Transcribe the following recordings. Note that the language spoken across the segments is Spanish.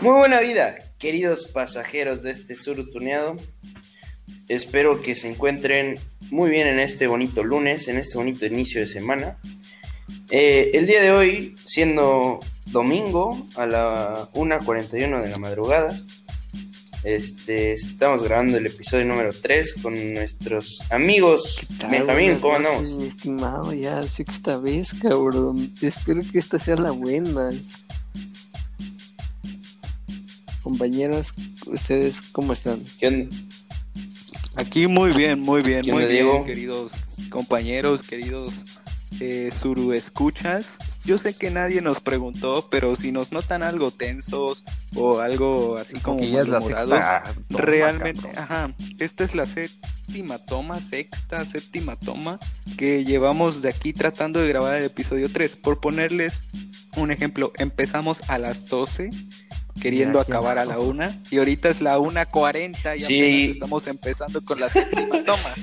Muy buena vida, queridos pasajeros de este sur tuneado. Espero que se encuentren muy bien en este bonito lunes, en este bonito inicio de semana. Eh, el día de hoy, siendo domingo a la 1.41 de la madrugada, este, estamos grabando el episodio número 3 con nuestros amigos. Benjamín, Buenas ¿cómo noches, andamos? Mi estimado, ya sexta vez, cabrón. Espero que esta sea la buena. Compañeros, ¿ustedes cómo están? ¿Qué onda? Aquí muy bien, muy bien, ¿Qué muy bien, Diego? queridos compañeros, queridos eh, Suru escuchas. Yo sé que nadie nos preguntó, pero si nos notan algo tensos o algo así como malhumorados, toma, realmente, ajá, esta es la séptima toma, sexta, séptima toma que llevamos de aquí tratando de grabar el episodio 3. Por ponerles un ejemplo, empezamos a las 12 queriendo acabar a la una y ahorita es la 1.40 y Sí. estamos empezando con la séptima toma.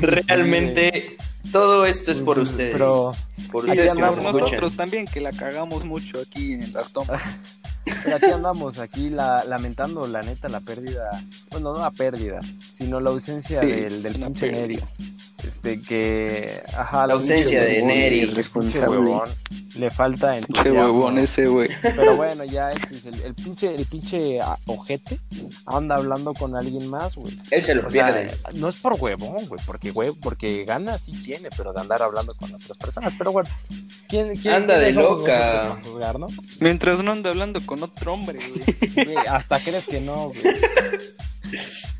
Realmente todo esto es por ustedes. Pero, por ustedes que escuchan. nosotros también, que la cagamos mucho aquí en las tomas. pero aquí andamos, aquí la, lamentando la neta la pérdida, bueno, no la pérdida, sino la ausencia Sí, del, del pinche pérdida. Este que, ajá, La ausencia de Neri, el pinche responsable. huevón, le falta Che entusiasmo. huevón ese, güey. Pero bueno, ya este es el, el pinche, el pinche ah, ojete anda hablando con alguien más, güey. Él se lo O sea, pierde. no es por huevón, güey, porque güey, porque gana sí tiene, pero de andar hablando con otras personas. Pero bueno, ¿quién, quién Anda de loca. juzgar, ¿no? Mientras no anda hablando con otro hombre, güey. Hasta crees que no, güey.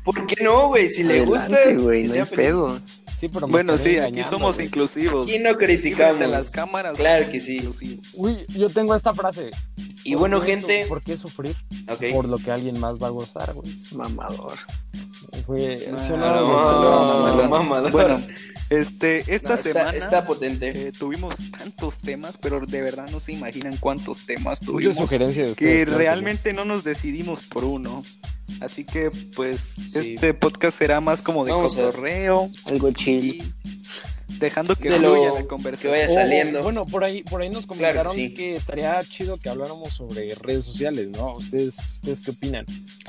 ¿Por qué no, güey? Si le Adelante, gusta. güey, no hay feliz. pedo. Sí, pero me Bueno, sí, aquí somos güey. inclusivos. Aquí no Y frente criticamos. las cámaras. Claro que sí. inclusivos. Uy, yo tengo esta frase. Y ¿Por bueno, gente. ¿Por qué sufrir por lo que alguien más va a gozar, güey? Mamador. Güey, no, no, no, mamador. Bueno, este, esta No, está, semana está potente. eh, tuvimos tantos temas, pero de verdad no se imaginan cuántos temas tuvimos. sugerencias de que claro realmente no nos decidimos por uno. Así que, pues, Sí. este podcast será más como de cotorreo Algo chill. Dejando que De lo fluya la que conversación. vaya O- o- saliendo. bueno, por ahí, por ahí nos Claro comentaron que sí. que estaría chido que habláramos sobre redes sociales, ¿no? ¿Ustedes, ¿Ustedes qué opinan?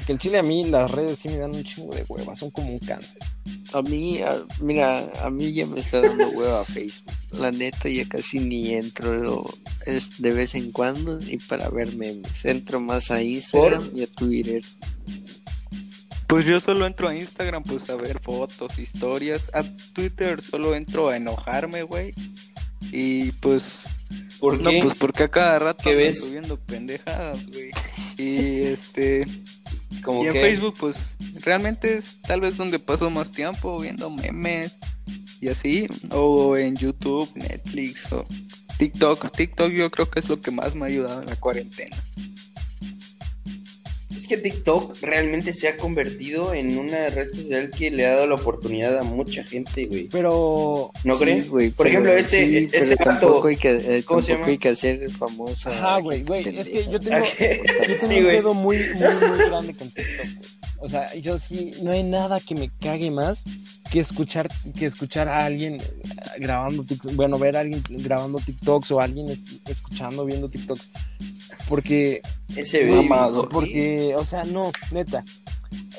Que el chile a mí las redes sí me dan un chingo de hueva, son como un cáncer. A mí, a- mira, a mí ya me está dando hueva Facebook. La neta, ya casi ni entro. Es de vez en cuando y para ver memes. Entro más a Instagram y a Twitter. Pues yo solo entro a Instagram, pues a ver fotos, historias. A Twitter solo entro a enojarme, güey. Y pues, ¿Por no, qué? pues porque a cada rato ¿Qué ves? subiendo pendejadas, güey. Y este, Como y en que. Facebook, pues realmente es tal vez donde paso más tiempo viendo memes y así. O en YouTube, Netflix o TikTok. TikTok yo creo que es lo que más me ha ayudado en la cuarentena. Que TikTok realmente se ha convertido en una red social que le ha dado la oportunidad a mucha gente, güey. Pero, ¿No Sí, crees? güey, Por pero- ejemplo, este, sí, este pero tampoco hay que, eh, ¿cómo se llama? hay que hacer famosa. ajá, güey, güey, es que yo tengo, ¿A yo tengo Sí, un pedo muy, muy, muy grande con TikTok, güey. O sea, yo sí, no hay nada que me cague más que escuchar, que escuchar a alguien eh, grabando TikTok, bueno, ver a alguien grabando TikToks o a alguien es- escuchando, viendo TikToks. Porque Ese baby. Mamador. Porque, o sea, no, neta.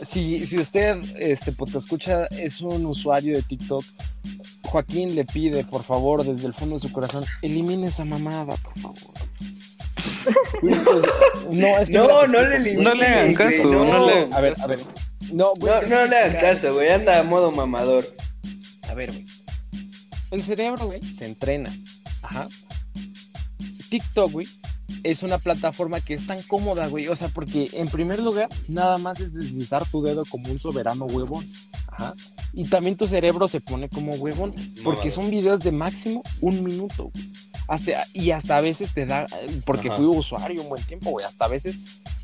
Si, si usted, este, pues, te escucha, es un usuario de TikTok, Joaquín le pide, por favor, desde el fondo de su corazón, elimine esa mamada, por favor. No, es que No, no le elimine, No le hagan caso, no le- A ver, a ver. No, güey, No, no le hagan caso, güey. Anda a modo mamador. A ver, güey. El cerebro, güey, se entrena. Ajá. TikTok, güey, es una plataforma que es tan cómoda, güey. O sea, porque en primer lugar, nada más es deslizar tu dedo como un soberano huevón. Ajá. Y también tu cerebro se pone como huevón. Porque son videos de máximo un minuto, güey. Hasta, y hasta a veces te da, porque Ajá. fui usuario un buen tiempo, güey. Hasta a veces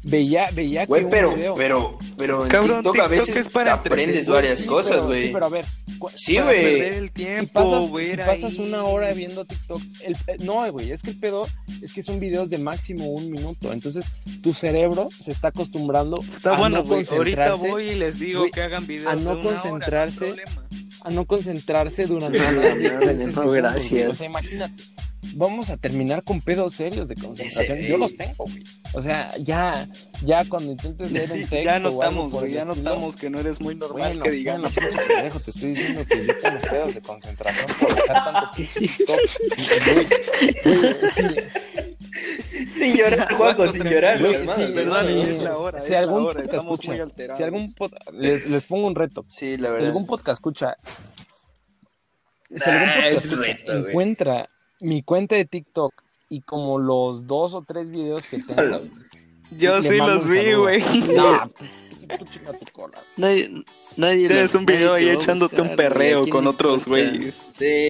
veía, veía que Güey, un pero, video- pero, pero en Cabrón, TikTok a TikTok veces es para aprendes varias Sí, cosas, pero- güey. Sí, pero a ver. Sí, Para güey. perder el si tiempo, pasas, ver si pasas ahí. una hora viendo TikTok, el, eh, no, güey, es que el pedo es que son videos de máximo un minuto. Entonces, tu cerebro se está acostumbrando Está a bueno, no güey. Ahorita concentrarse, voy y les digo güey, que hagan videos a no de una hora, concentrarse. no problema. a no concentrarse durante No, de no, 15 no, gracias. O sea, imagínate, vamos a terminar con pedos serios de concentración. Yo los tengo, güey. O sea, ya, ya cuando intentes leer Sí, un texto ya notamos, güey, ya estilo, notamos que no eres muy normal bueno, que digamos. bueno, pendejo, te estoy diciendo que yo tengo pedos de concentración por dejar tanto Sin llorar, Juanjo, sin llorar. Güey, sí. Perdón, sí. es la hora, Si es la algún hora, podcast estamos escucha, muy alterados. Si algún pod- les, les pongo un reto. Sí, la Si verdad. algún podcast escucha, si algún podcast es escucha reto, güey. encuentra mi cuenta de TikTok y como los dos o tres videos que tengo, Hola. Yo sí los vi, güey. No. Nadie, nadie Tienes un video ahí echándote un perreo ¿a quién con otros güeyes. Sí.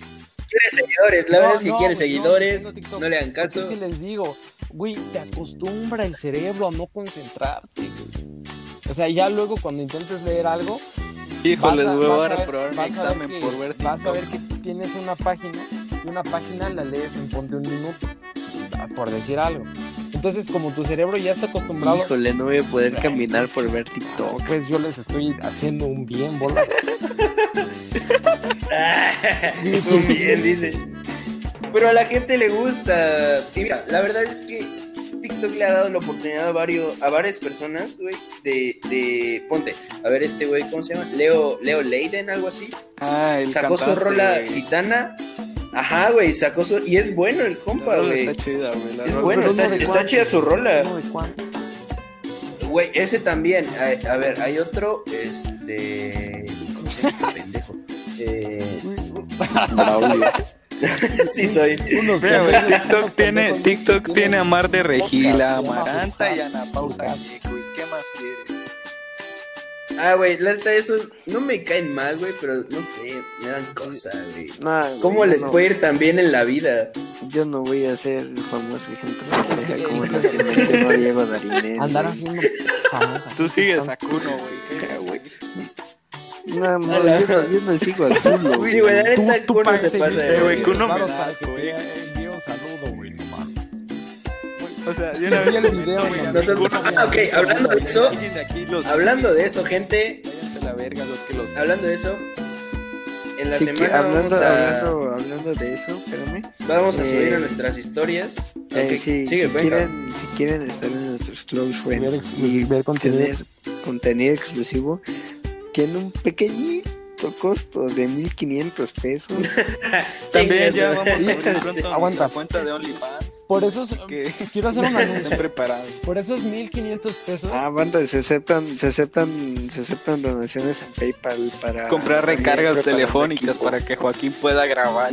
Quiere seguidores, la verdad es que quiere güey, seguidores. no, le hagan Porque caso. es que les digo, güey, te acostumbra el cerebro a no concentrarte, güey. O sea, ya luego cuando intentes leer algo, Híjoles, vas a- güey, voy a reprobar mi examen que- por ver Vas a ver que tienes una página una página la lees en ponte un minuto, por decir algo. Entonces, como tu cerebro ya está acostumbrado, Híjole, no voy a poder caminar por ver TikTok. pues yo les estoy haciendo un bien, bola. Muy bien, dice. Pero a la gente le gusta. Y mira, la verdad es que TikTok le ha dado la oportunidad a, varios, a varias personas, güey, de, de... Ponte, a ver este güey, ¿cómo se llama? Leo, Leo Leiden, algo así. Ah, el Sacó su cantante, rola güey. gitana. Ajá, güey, sacó su... Y es bueno el compa, güey. Está chida, güey. Es rola bueno, está, uno está chida su rola. uno. Güey, ese también. A, a ver, hay otro, este... ¿Cómo se llama este pendejo? Eh... sí soy. Unos Mira, güey, TikTok tiene, TikTok tiene a Mar de Regila, Amaranta y Ana Pausa Buscar. Chico. ¿Y qué más quieres? Ah, güey, la neta, esos no me caen mal, güey, pero no sé, me dan cosas, güey. No, güey, ¿Cómo les no- puede ir tan bien en la vida? Yo no voy a ser famoso ejemplo pendeja como los que mencionó Diego Darinel. Andar güey. haciendo famosa. Tú sigues a Kuno, güey. ¿qué, güey? No, no, yo no, yo no sigo al culo. Sí, güey, la Tú- neta, Kuno se pasa Eh, güey. Kuno me da asco, güey. O sea, una vez el video, Nosotros- ah, ok, hablando de eso, Hablando de eso, gente, Váyanse a la verga los que los hablando de eso, en la Sí, que semana hablando, vamos, a, hablando, hablando de eso, espérame. vamos a eh, subir a nuestras historias. Eh, Ok, sí, sigue, si, quieren, si quieren estar en nuestros close Ver, friends y ver contenido. tener contenido exclusivo, tiene un pequeñito costo de 1500 pesos. También ya vamos a abrir pronto Aguanta. nuestra cuenta de OnlyFans. Por eso es- Que quiero hacer un anuncio. preparados. Por esos 1500 pesos. Ah, banda, se aceptan, se aceptan, se aceptan donaciones en PayPal para Comprar recargas telefónicas para que Joaquín pueda grabar.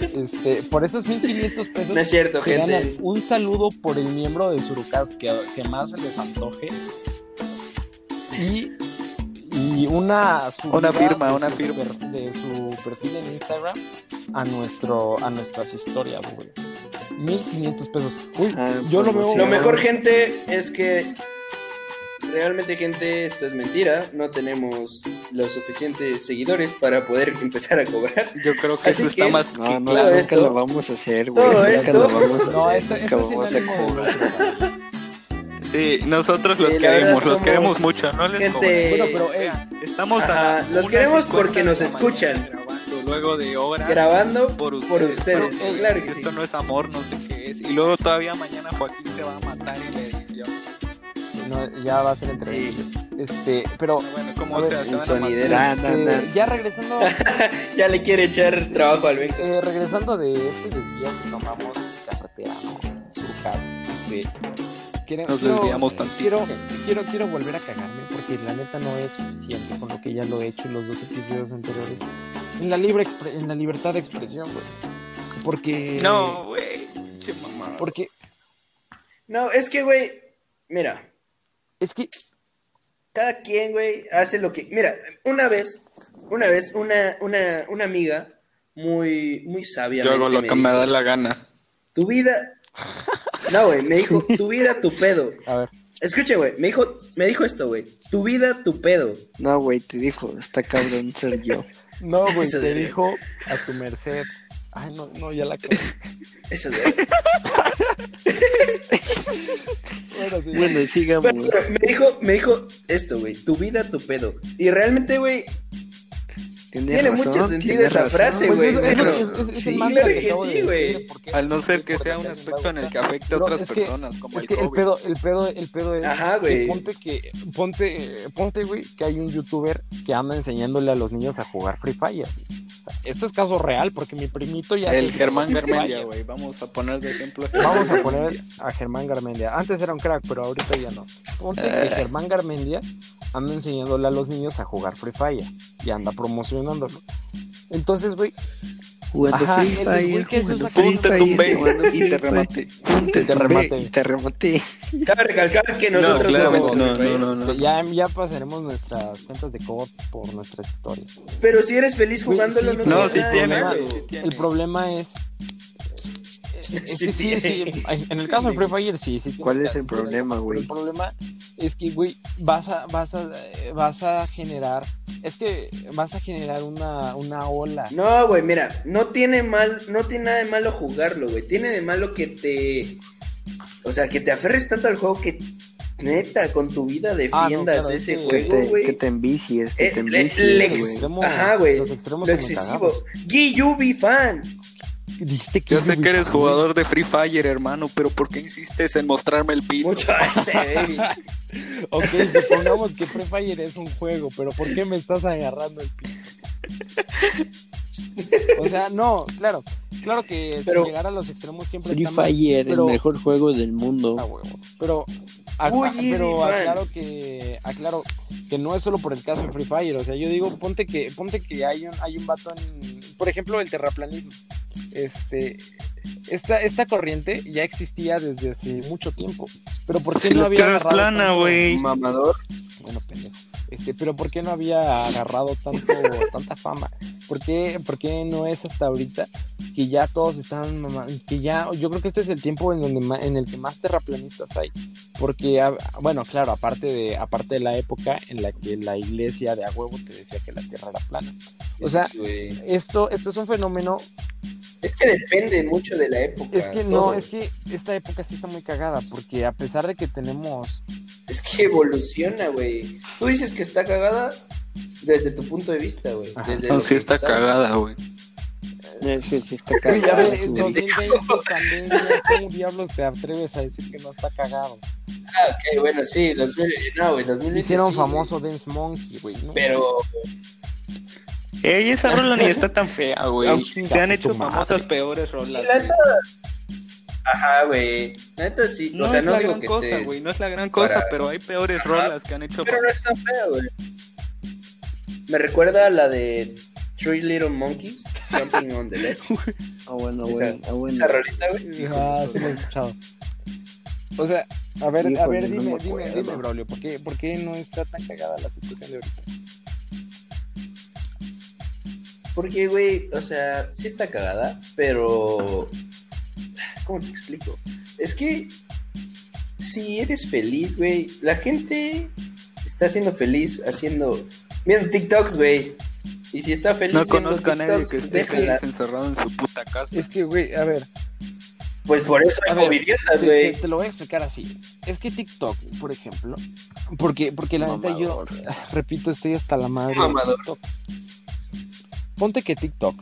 Este, por esos 1500 pesos. No es cierto, gente. un saludo por el miembro de Surucast que, que más se les antoje. Y, y una Una firma, de una su firma. per- de su perfil en Instagram a nuestro a nuestras historias, güey. 1500 pesos. Uy, Ah, yo lo veo. promoción. Lo mejor, gente, es que realmente, gente, esto es mentira. No tenemos los suficientes seguidores para poder empezar a cobrar. Yo creo que Así eso está que- más No, que no, nunca esto- lo vamos a hacer, güey. todo Nunca esto- lo vamos a No, hacer. esto, nunca esto vamos a cobrar. Sí, nosotros Sí, los queremos, los queremos mucho, no les gente-. Bueno, pero ey, Estamos Ajá, a los queremos 50 porque nos escuchan. grabando, luego de horas Grabando por por ustedes. ustedes. Pero, ey, claro que sí. esto no es amor, no sé qué es. Y luego todavía mañana Joaquín se va a matar en la edición. no, ya va a ser entre Sí. Este, pero Bueno, ¿cómo ver? Se van a matar. este, ya regresando Ya le quiere echar trabajo al Benja. Eh, regresando de este desvío que tomamos carretera, ¿no? Este, quiero- Nos quiero- desviamos tantito. Quiero, quiero, quiero volver a cagarme porque la neta no es suficiente con lo que ya lo he hecho en los dos episodios anteriores. En la, libre expre- en la libertad de expresión, güey. Porque. No, güey. Che mamá. Porque No, es que, güey, mira, es que. cada quien, güey, hace lo que... Mira, una vez, una vez, una, una, una amiga muy, muy sabia. Yo hago lo que me da la gana. Tu vida... No, güey, me dijo, tu vida, tu pedo. A ver. Escuche, güey, me dijo, me dijo esto, güey. Tu vida, tu pedo. No, güey, te dijo, está cabrón ser yo. No, güey, te dijo a tu merced. Ay, no, no, ya la cagué. Eso, güey. Bueno, Bueno, sí. Bueno, sigamos. me dijo, me dijo esto, güey. Tu vida, tu pedo. Y realmente, güey, Tiene, Tiene razón, mucho sentido tiene esa razón. frase, Pues güey. es- sí, es- no. es- es el Sí, mantra claro que sí, güey. Al no ser que sea un aspecto en el que afecte a otras es que- personas, como Es el que el pedo, el pedo, el pedo es Ajá, que ponte que, ponte, eh, ponte, güey, que hay un youtuber que anda enseñándole a los niños a jugar Free Fire. Esto es caso real, porque mi primito ya. El Germán Garmendia, güey. Vamos a poner de ejemplo. Vamos a poner a Germán Garmendia. Antes era un crack, pero ahorita ya no. Ponte que Germán Garmendia anda enseñándole a los niños a jugar Free Fire y anda Entonces, güey, Jugando Ajá, jugando jugando y te. Pum, te Te y te rematé. Cabe recalcar que nosotros No, claramente no, no, no, no. ya, ya pasaremos nuestras cuentas de COD por nuestras historias. Pero si eres feliz jugándolo, sí, no, pero No, tienes sí tiene. El problema es. Es que sí, sí, en el caso de Free Fire sí, sí. ¿Cuál es el problema, güey? el problema es que, güey, vas a, vas a, eh, vas a generar, es que vas a generar una, una ola. No, güey, mira, no tiene mal, no tiene nada de malo jugarlo, güey. Tiene de malo que te, o sea, que te aferres tanto al juego que neta con tu vida defiendas claro, es ese que- Que juego, te, güey. que te envicies, que Eh, te le- envicies, le- Ajá, güey. los extremos Lo excesivo. Giyubi fan. Dijiste que Yo sé que eres jugador de Free Fire, hermano, pero ¿por qué insistes en mostrarme el pito? Mucho. Ok, supongamos que Free Fire es un juego, pero ¿por qué me estás agarrando el pito? O sea, no, claro, claro que Pero- si llegar a los extremos siempre Free está mal, Fire, pero- el mejor juego del mundo. Ah, huevo. Pero, Uy, pero aclaro que aclaro que no es solo por el caso de Free Fire, o sea, yo digo, ponte que ponte que hay un hay un vato en por ejemplo, el terraplanismo. Este esta, esta corriente ya existía desde hace mucho tiempo. Pero ¿por qué Si no la había tierra plana, güey. Mamador. Bueno, pendejo. Este, pero ¿por qué no había agarrado tanto, tanta fama? ¿Por qué, por qué no es hasta ahorita que ya todos están que ya yo creo que este es el tiempo en donde en el que más terraplanistas hay porque bueno claro aparte de aparte de la época en la que la iglesia de a huevo te decía que la tierra era plana o sea esto esto es un fenómeno Es que depende mucho de la época. es que no todo. es que esta época sí está muy cagada porque a pesar de que tenemos que evoluciona, güey. Tú dices que está cagada desde tu punto de vista, güey. No, sí está sabes. cagada, güey. Es que sí está Uy, ya cagado, ves, güey. 2020 pandemia, ¿cómo diablos te atreves a decir que no está cagado? Ah, ok, bueno, sí. 2000, no, güey, 2020 Hicieron sí, famoso Dance Monkey, güey. Pero, Ey, esa rola ni está tan fea, güey. Se han hecho famosas peores rolas, güey. Ajá, güey. La neta sí. No o sea, es no la digo gran que cosa, güey. No es la gran cosa, para- pero hay peores Ajá. rolas que han hecho. Pero no es tan fea, güey. Me recuerda a la de Three Little Monkeys Jumping on the Ledge. Ah, bueno, Esa- güey. Ah, bueno. Esa rolita, güey. Ah, sí lo he escuchado. O sea, a ver, a ver, dime, me dime, acuerdo. dime, Braulio, ¿por qué, ¿por qué no está tan cagada la situación de ahorita? Porque, güey, o sea, sí está cagada, pero. ¿Cómo te explico? Es que. Si eres feliz, güey, la gente está siendo feliz haciendo. Viendo TikToks, güey. Y si está feliz. No conozco a nadie que esté déjala. feliz encerrado en su puta casa. Es que, güey, a ver, Pues por eso hay te, güey. te- te lo voy a explicar así. Es que TikTok, por ejemplo, porque, porque la neta yo, repito, estoy hasta la madre de Mamador. TikTok. Ponte que TikTok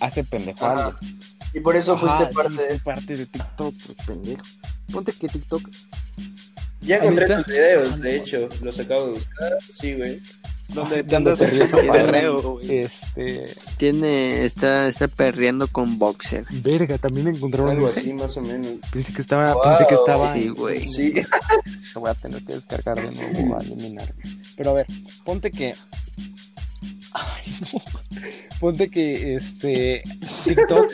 hace alguien. Y por eso fuiste sí, parte de fui parte de TikTok, pues, pendejo. Ponte que TikTok Ya encontré tus videos, de hecho. Los acabo de buscar. Sí, güey. Donde te andas perreo, güey. Este. Tiene, está, está perreando con boxer. Verga, también encontraron Algo así, más o menos. Pensé que estaba. Wow. Pensé que estaba. Sí, güey. Sí. Lo voy a tener que descargar de nuevo a eliminar. Pero a ver, ponte que. Ay, no. Ponte que este. TikTok.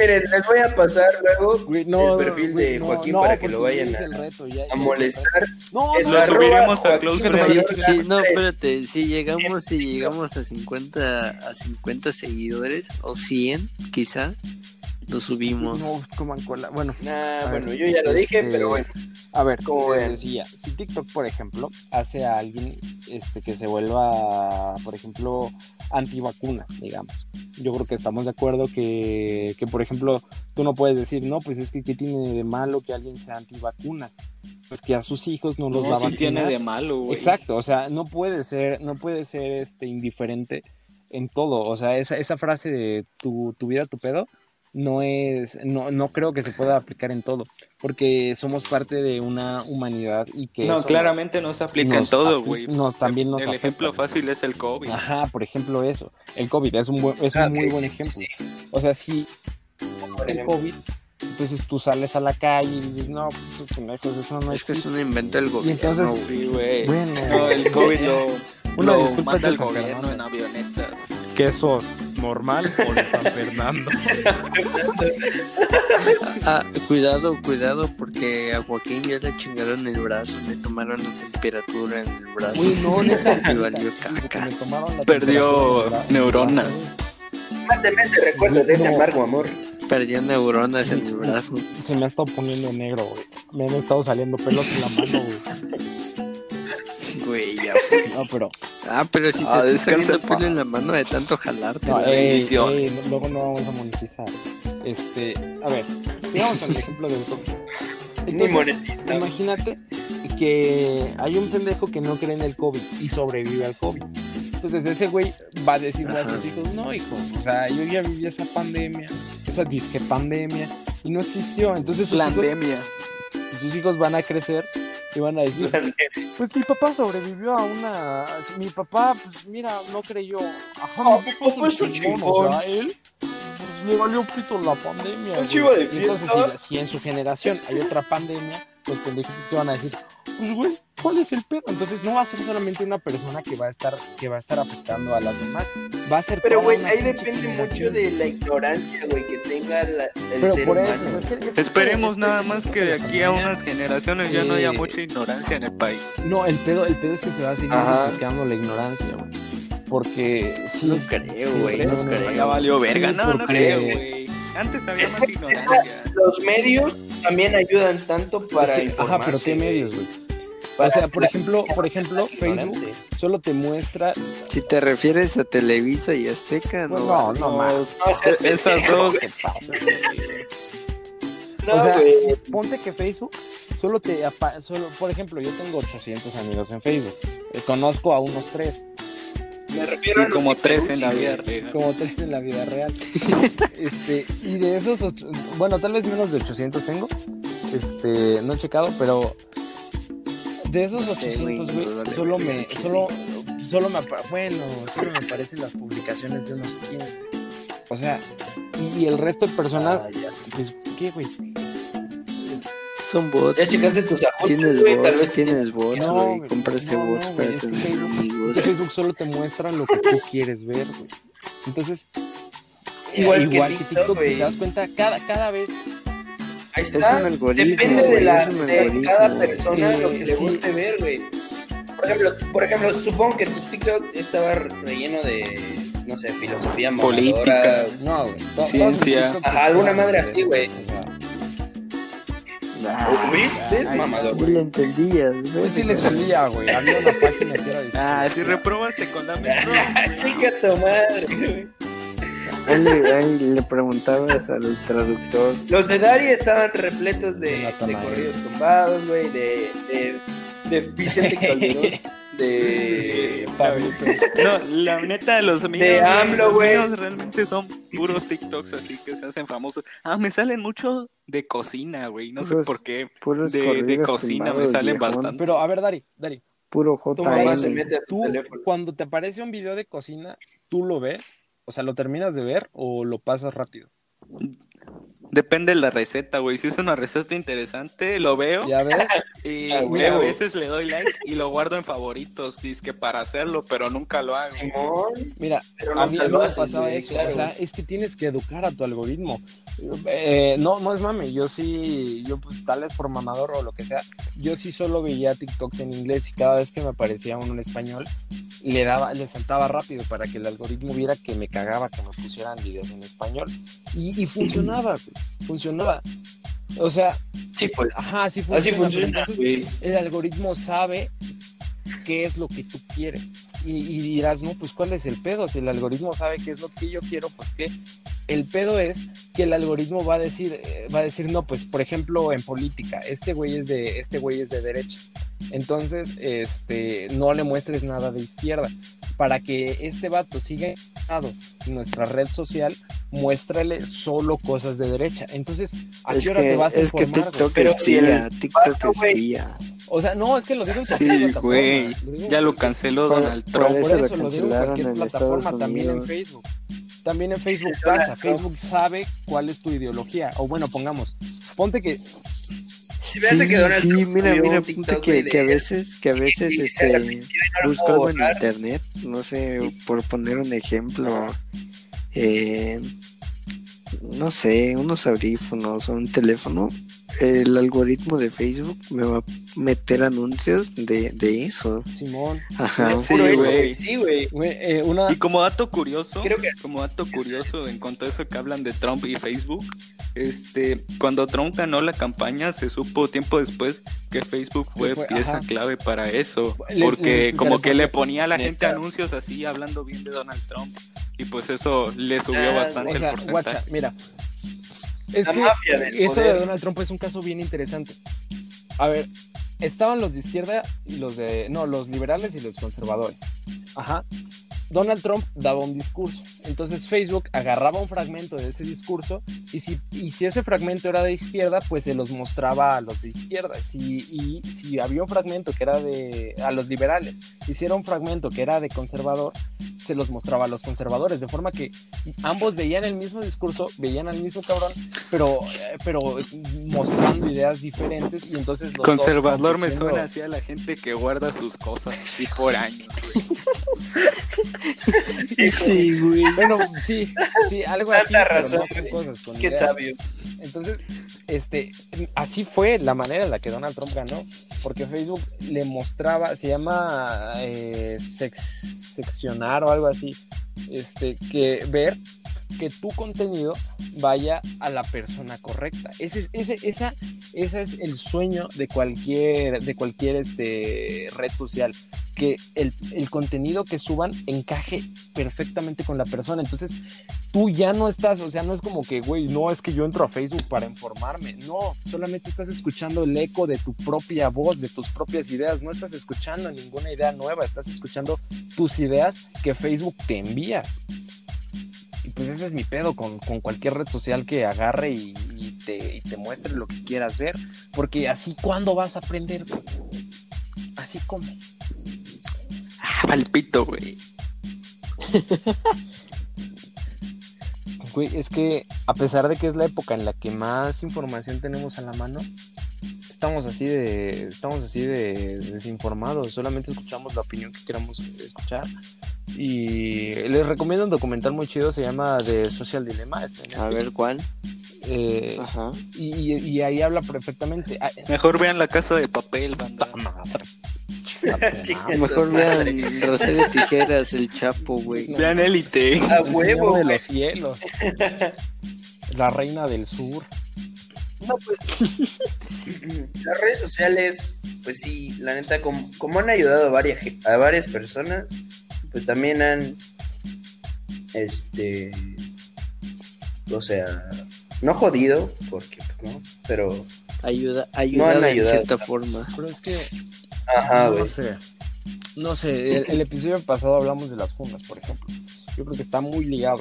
Miren, les voy a pasar luego Güey, no, el perfil güey, de no, Joaquín no, para que porque lo vayan a, el reto, ya- a ya- molestar. No, Es no, Lo subiremos a Joaquín Close Mayor Sí, no, espérate, si llegamos, si llegamos a 50, a 50 seguidores o 100, quizá, lo subimos. No, coman cola. Bueno, Nah, A ver, bueno, yo ya lo dije, este, pero bueno. A ver, ¿Cómo como les decía, si TikTok, por ejemplo, hace a alguien este, que se vuelva, por ejemplo, antivacunas, digamos. Yo creo que estamos de acuerdo que, que, por ejemplo, tú no puedes decir, no, pues es que ¿qué tiene de malo que alguien sea antivacunas? Pues que a sus hijos no los va a vacunar. tiene de malo, güey. Exacto, o sea, no puede ser, no puede ser este indiferente en todo. O sea, esa, esa frase de tu, tu vida, tu pedo, no es, no, no creo que se pueda aplicar en todo, porque somos parte de una humanidad y que No, eso claramente no se aplica en todo, güey. nos- también nos El afecta, ejemplo fácil es el COVID. Ajá, por ejemplo eso, el COVID es un, buen- es un Ah, muy buen ejemplo. sí. O sea, si Por el. COVID, entonces tú sales a la calle y dices, no, pues pendejos, eso no Es que es existe. un invento del gobierno. entonces- güey. Sí, güey. Bueno, No, el COVID lo, Una lo disculpa manda el gobierno en avionetas. queso normal o de San Fernando. Ah, cuidado, cuidado, porque a Joaquín ya le chingaron el brazo, le tomaron la temperatura en el brazo. Uy, no, neta. Valió caca. me tomaron la Perdió neuronas. Mándeme ese recuerdo de ese amargo amor. Perdió neuronas en el brazo. Se me ha estado poniendo negro, güey. Me han estado saliendo pelos en la mano, güey. Ya. No, pero. Ah, pero si te Ah, estás descansa saliendo pelo en la mano de tanto jalarte. No, la ey, bendición. ey, no- luego no vamos a monetizar. Este, a ver, sigamos con el ejemplo de Entonces, monetizamos. imagínate que hay un pendejo que no cree en el COVID y sobrevive al COVID. Entonces ese güey va a decirle a sus Ajá. hijos, no hijo, o sea, yo ya viví esa pandemia, esa disque pandemia, y no existió. Entonces sus hijos, Pandemia. sus hijos van a crecer y van a decir, pues mi papá sobrevivió a una... Mi papá, pues mira, no creyó. Ajá, Ah, mi papá es un un chingón. O sea, él pues, le valió pito la pandemia. Entonces, si, si en su generación hay otra pandemia, los pendejitos que van a decir, pues güey, ¿cuál es el pedo? Entonces no va a ser solamente una persona que va a estar, que va a estar afectando a las demás. Va a ser Pero, güey, ahí depende mucho de la ignorancia, güey, que tenga la- el Pero ser por humano. eso, es que- es que- Esperemos es nada más que de aquí a unas generaciones ya no haya mucha ignorancia en el país. No, el pedo, el pedo es que se va a seguir justificando la ignorancia, güey. Porque sí, No creo, güey, no creo. Ya valió verga. Sí, no, no creo, güey. Antes había Es más que- ignorancia. Los medios también ayudan tanto para Es que- informar. Ajá, pero ¿qué medios, güey? O sea, por ejemplo, por ejemplo, Facebook solo te muestra. Si te refieres a Televisa y Azteca, Pues no. no, no. No, seas Esas pendejo, dos. güey. ¿Qué pasa? No, o sea, güey. ponte que Facebook solo te apa- solo, por ejemplo, yo tengo 800 amigos en Facebook. Eh, conozco a unos tres, Me refiero a Y como tres en la vida real. como tres en la vida real. este, y de esos, ocho- bueno, tal vez menos de 800 tengo. Este, no he checado, pero de esos No sé, güey, 800, güey, no solo me, solo, solo me, bueno, solo me aparecen las publicaciones de unos 15. O sea, y, y el resto de personas, Ah, ya. pues, ¿qué, güey? Son bots. Ya checaste tus ajustes, Tienes tal bots, vez tienes bots, No, güey. güey, Compraste no, bots no, para tener Facebook- amigos. Facebook solo te muestra lo que tú quieres ver, güey. Entonces, Igual igual, que igual que, TikTok, TikTok, si te das cuenta, cada, cada vez Ahí Es está. un algoritmo, Depende de, la, de cada persona lo que le Sí. guste ver, güey. Por ejemplo, por ejemplo, supongo que tu TikTok estaba relleno de, no sé, filosofía Política. No, Ciencia. Ajá, alguna madre así, güey. Ah, ¿Ves? ¿Ves, mamador, sí güey? le entendías, pues ¿ves? sí le salía, güey. Había una página que era de Ah, si reprobaste con la metro. Chica tu madre, güey. Ahí le, preguntabas al traductor. Los de Dari estaban repletos de, de corridos tumbados, güey, de, de, de Vicente Calderón, de... Sí. No, la neta, los míos, De güey, AMLO, los güey. míos realmente son puros TikToks así que se hacen famosos. Ah, me salen mucho de cocina, güey. No sé por qué. Puros De, de cocina me salen viejón. bastante. Pero a ver, Dari, Dari, Puro tu tú cuando te aparece un video de cocina, ¿tú lo ves? O sea, ¿lo terminas de ver o lo pasas rápido? Depende de la receta, güey. Si es una receta interesante, lo veo. ¿Ya ves? Y Ah, a veces le doy like y lo guardo en favoritos, que para hacerlo, pero nunca lo hago. Simón, Mira, pero a no mí, lo me pasaba eso, claro. o sea, es que tienes que educar a tu algoritmo. Eh, no, no es mame, yo sí, yo pues tal vez por mamador o lo que sea, yo sí solo veía TikToks en inglés y cada vez que me aparecía uno en español, le daba, le saltaba rápido para que el algoritmo viera que me cagaba que me pusieran videos en español. Y, y funcionaba, güey, funcionaba. O sea, sí, pues, ajá, sí funciona. así funciona, el algoritmo sabe qué es lo que tú quieres. Y, y dirás, no, pues cuál es el pedo. Si el algoritmo sabe qué es lo que yo quiero, pues qué. El pedo es que el algoritmo va a decir, eh, va a decir, no, pues por ejemplo en política, este güey es de, este güey es de derecha. Entonces, este, no le muestres nada de izquierda. Para que este vato siga en nuestra red social, muéstrale solo cosas de derecha. Entonces, ¿a Es qué hora que, te vas a es que informar? TikTok Pero el espía, TikTok. O sea, no, es que lo digo en Sí, cualquier güey. Ya lo canceló Por- Donald por Trump. Por eso lo eso lo digo en cualquier en plataforma, Estados también en. Facebook. También en Facebook pasa. Facebook sabe cuál es tu ideología. O bueno, pongamos, ponte que Sí, Trump mira, mira, TikTok, que, que a veces, que a veces, este, no busco algo en internet, no sé, por poner un ejemplo, eh, no sé, unos audífonos o un teléfono, el algoritmo de Facebook me va a meter anuncios de, de eso. Simón, Ajá. Sí, güey. Sí, güey. eh, una Y como dato curioso, Creo que- como dato curioso en cuanto a eso que hablan de Trump y Facebook, este, cuando Trump ganó la campaña se supo tiempo después que Facebook fue, fue, pieza ajá. clave para eso, Le- porque como que le ponía a la gente Neta. anuncios así hablando bien de Donald Trump y pues eso le subió Ah, bastante O sea, el porcentaje. guacha, mira. Es La que mafia del eso poder. de Donald Trump es un caso bien interesante. A ver, estaban los de izquierda y los de. No, los liberales y los conservadores. Ajá. Donald Trump daba un discurso. Entonces Facebook agarraba un fragmento de ese discurso y si, y si ese fragmento era de izquierda, pues se los mostraba a los de izquierda. Si, y si había un fragmento que era de a los liberales, y si era un fragmento que era de conservador, se los mostraba a los conservadores. De forma que ambos veían el mismo discurso, veían al mismo cabrón, pero, eh, pero mostrando ideas diferentes y entonces los Conservador me suena así a la gente que guarda sus cosas así por años. Sí, güey. Bueno, sí, sí, algo así, razón, cosas, con Qué ideas. sabio. Entonces, este, así fue la manera en la que Donald Trump ganó, porque Facebook le mostraba, se llama eh, sex- seccionar o algo así, este, que ver que tu contenido vaya a la persona correcta. Ese, es- ese, esa, es el sueño de cualquier, de cualquier este, red social, que el, el contenido que suban encaje perfectamente con la persona. Entonces, tú ya no estás, o sea, no es como que, güey, no es que yo entro a Facebook para informarme. No, solamente estás escuchando el eco de tu propia voz, de tus propias ideas. No estás escuchando ninguna idea nueva, estás escuchando tus ideas que Facebook te envía. Pues ese es mi pedo con, con cualquier red social que agarre y, y te, y te muestre lo que quieras ver. Porque así, ¿cuándo vas a aprender? güey? Así como. Ah, palpito, güey. Güey, es que a pesar de que es la época en la que más información tenemos a la mano, estamos así de, estamos así de desinformados, solamente escuchamos la opinión que queramos escuchar. Y les recomiendo un documental muy chido, se llama The Social Dilemma. A ver cuál. Eh, Ajá. y, y- y ahí habla perfectamente. Ah, Mejor vean la casa de papel, banda. madre. Chica, Mejor vean Rosario Tijeras, el Chapo, güey. Vean élite. A huevo, de los cielos. La reina del sur. No, pues. Las redes sociales, pues sí, la neta, como, como han ayudado a varias, a varias personas, pues también han. Este. O sea, no jodido, porque pues, no, pero. Ayuda, han ayuda en ayudado cierta forma. Pero es que Ajá, no sé. No sé, el, el episodio pasado hablamos de las funas, por ejemplo. Yo creo que está muy ligado.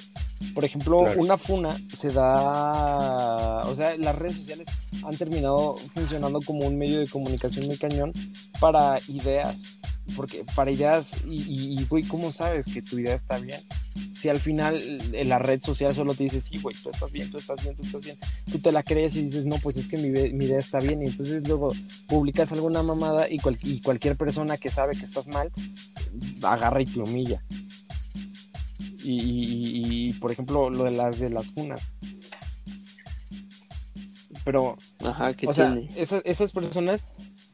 Por ejemplo, Claro. una funa se da. O sea, las redes sociales han terminado funcionando como un medio de comunicación muy cañón para ideas. Porque para ideas, y, güey, ¿cómo sabes que tu idea está bien? Si al final eh, la red social solo te dice, sí, güey, tú estás bien, tú estás bien, tú estás bien, tú te la crees y dices, no, pues es que mi, idea está bien, y entonces luego publicas alguna mamada y, cual- y cualquier persona que sabe que estás mal, agarra y te humilla. Y, y- y- y, por ejemplo, lo de las de las funas. Pero, Ajá, ¿qué o sea, esas personas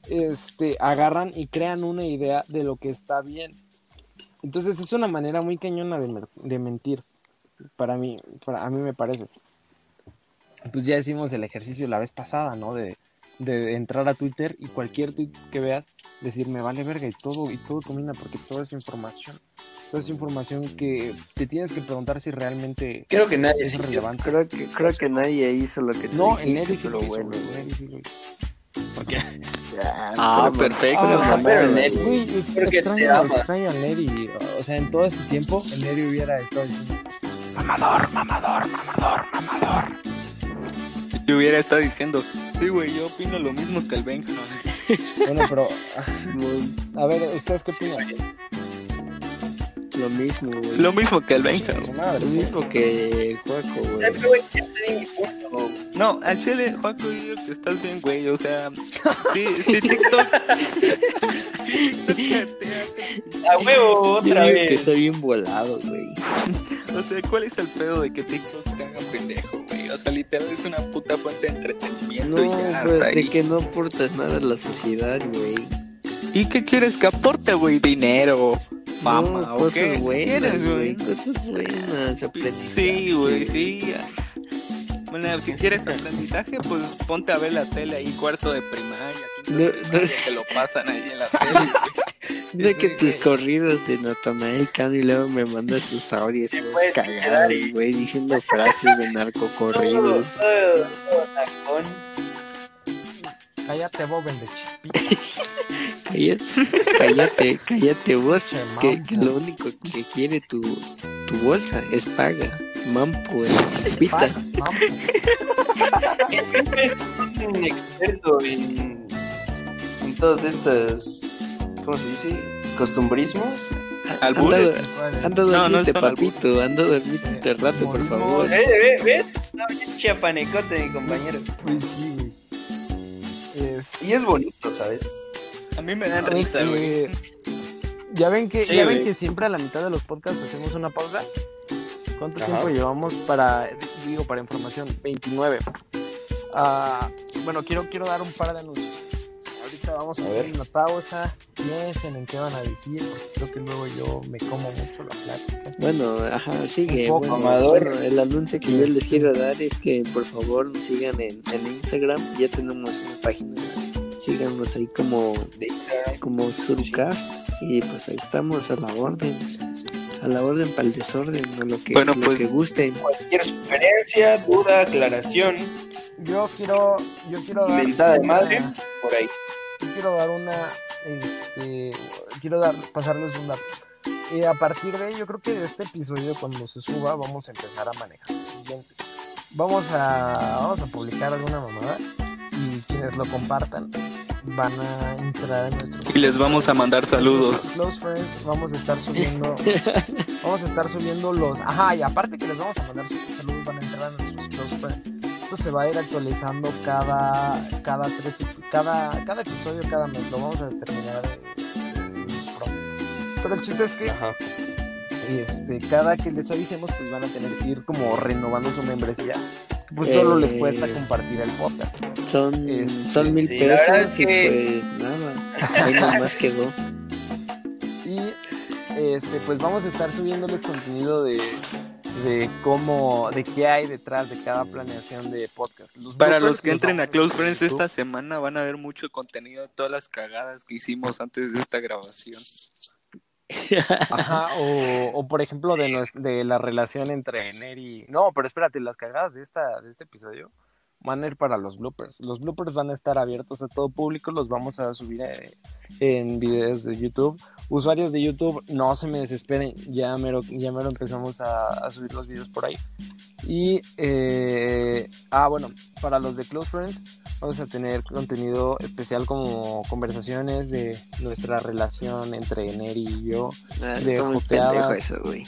este, agarran y crean una idea de lo que está bien. Entonces es una manera muy cañona de, de mentir. Para mí, para, a mí me parece. Pues ya hicimos el ejercicio la vez pasada, ¿no? De, de entrar a Twitter y cualquier tweet que veas, decir me vale verga y todo, y todo combina porque toda esa información. Toda esa información que te tienes que preguntar si realmente Creo que nadie es relevante. Creo que, creo que nadie hizo lo que tú No, dijiste, sí pero hizo, bueno. hizo. Ok. Ah, Ah, perfecto. Ah, pero el Neri. Güey, Porque te extraño, ama. extraño al Neri. O sea, en todo este tiempo, el Neri hubiera estado diciendo, mamador, mamador, mamador, mamador. Yo hubiera estado diciendo, sí, güey, yo opino lo mismo que el Benja. Bueno, pero, Simón, a ver, ¿ustedes qué opinan? Lo mismo, güey. Lo mismo que el Benja. Lo mismo que Juaco, güey. Es que, güey, ya te di mi punto. No, al chile, Juaco, yo digo que estás bien, güey. O sea, sí, sí, TikTok. A huevo, Yo otra digo que vez. está bien volado, güey. O sea, ¿cuál es el pedo de que TikTok te haga pendejo, güey? O sea, literal es una puta fuente de entretenimiento No, y ya hasta de ahí. que no aportas nada a la sociedad, güey. ¿Y qué quieres que aporte, güey? Dinero, fama, no, ¿o cosas qué? ¿Qué buenas, güey. Cosas buenas, aprendizaje. Sí, güey, sí. Bueno, si quieres aprendizaje, pues ponte a ver la tele ahí, cuarto de primaria, No, no. que lo pasan ahí en la tele. güey. De que tus corridos de Natanael Cano y luego me mandas sus audios cagados, güey, diciendo frases de narcocorridos. Cállate, Boben de Chispita. Cállate, cállate, cállate vos, que, lo único que quiere tu, tu bolsa es paga. Mampo, eh, chispita. Paga, vamos. Siempre es un experto en, en todas estas, ¿cómo se dice? Costumbrismos. Anda, Albures. anda a No, no dormirte, son papito, anda a dormirte un rato, por favor. ¿Ves? ¿Ves? ¿Ves? No, bien chiapanecote, mi compañero. Uy, sí, güey. Es- Y es bonito, ¿sabes? A mí me dan risa, güey. Eh, ya ven que Sí, ya ven que siempre a la mitad de los podcasts hacemos una pausa. ¿Cuánto Ajá. tiempo llevamos para digo para información? 29. Ah, bueno, quiero quiero dar un par de anuncios. Ahorita vamos a, A hacer ver. una pausa. Piensen en qué van a decir, porque creo que luego yo me como mucho la plática. Bueno, ajá, sigue. Un poco Bueno, bueno, el anuncio que yo les Este. quiero dar es que por favor nos sigan en, en Instagram. Ya tenemos una página. Síganos ahí como, como Surcast. Y pues ahí estamos a la orden. A la orden para el desorden, a lo que, Bueno, lo pues- que gusten. Cualquier sugerencia, duda, aclaración, Yo quiero yo quiero dar mentada de una- madre, por ahí. yo quiero dar una este quiero dar pasarles un dato y a partir de yo creo que de este episodio cuando se suba vamos a empezar a manejar lo siguiente vamos a vamos a publicar alguna mamada y quienes lo compartan van a entrar en nuestro Y les vamos a mandar saludos. close friends vamos a estar subiendo vamos a estar subiendo los ajá y aparte que les vamos a mandar saludos van a entrar a nuestros close friends esto se va a ir actualizando cada cada tres cada cada episodio cada mes lo vamos a determinar sin pero el chiste es que Ajá. este cada que les avisemos pues van a tener que ir como renovando su membresía pues solo les Eh. cuesta compartir el podcast Son, Este, son mil sí, pesos es y que- pues nada. Ahí nomás quedó. y este pues vamos a estar subiéndoles contenido de de cómo de qué hay detrás de cada planeación de podcast Los Para los que entren a Close Friends esta semana van a ver mucho contenido de todas las cagadas que hicimos antes de esta grabación. Ajá, o, o por ejemplo de, de la relación entre Neri. No, pero espérate, las cagadas de esta de este episodio van a ir para los bloopers. Los bloopers van a estar abiertos a todo público, los vamos a subir eh, en videos de YouTube. Usuarios de YouTube, no se me desesperen, ya mero, ya mero empezamos a, a subir los videos por ahí. Y, eh, ah, bueno, para los de Close Friends, vamos a tener contenido especial como conversaciones de nuestra relación entre Neri y yo. Ah, De muy eso, güey.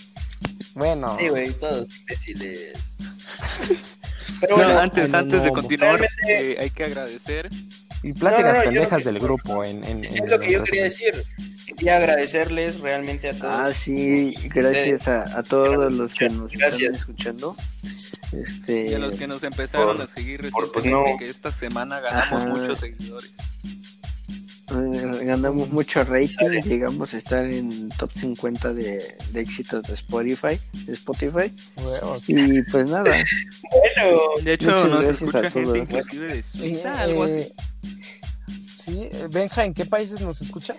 Bueno, Sí, güey, todos imbéciles. Pero No, bueno, antes, no, antes de continuar, eh, hay que agradecer. y pláticas pendejas del grupo en, en, en es lo que yo quería decir. Quería agradecerles realmente a todos. Ah, sí, gracias a, a todos los que nos están Gracias. escuchando. Este, Y a los que nos empezaron por- a seguir por, pues, no. que esta semana ganamos Ajá. muchos seguidores. Eh, ganamos mucho rating, llegamos a estar en top 50 de, de éxitos de Spotify, de Spotify. Huevos. Y pues nada, Bueno, De hecho, nos gracias escucha a gente todos. inclusive de Eh, Suiza, algo así. Eh, Benja, ¿en qué países nos escucha?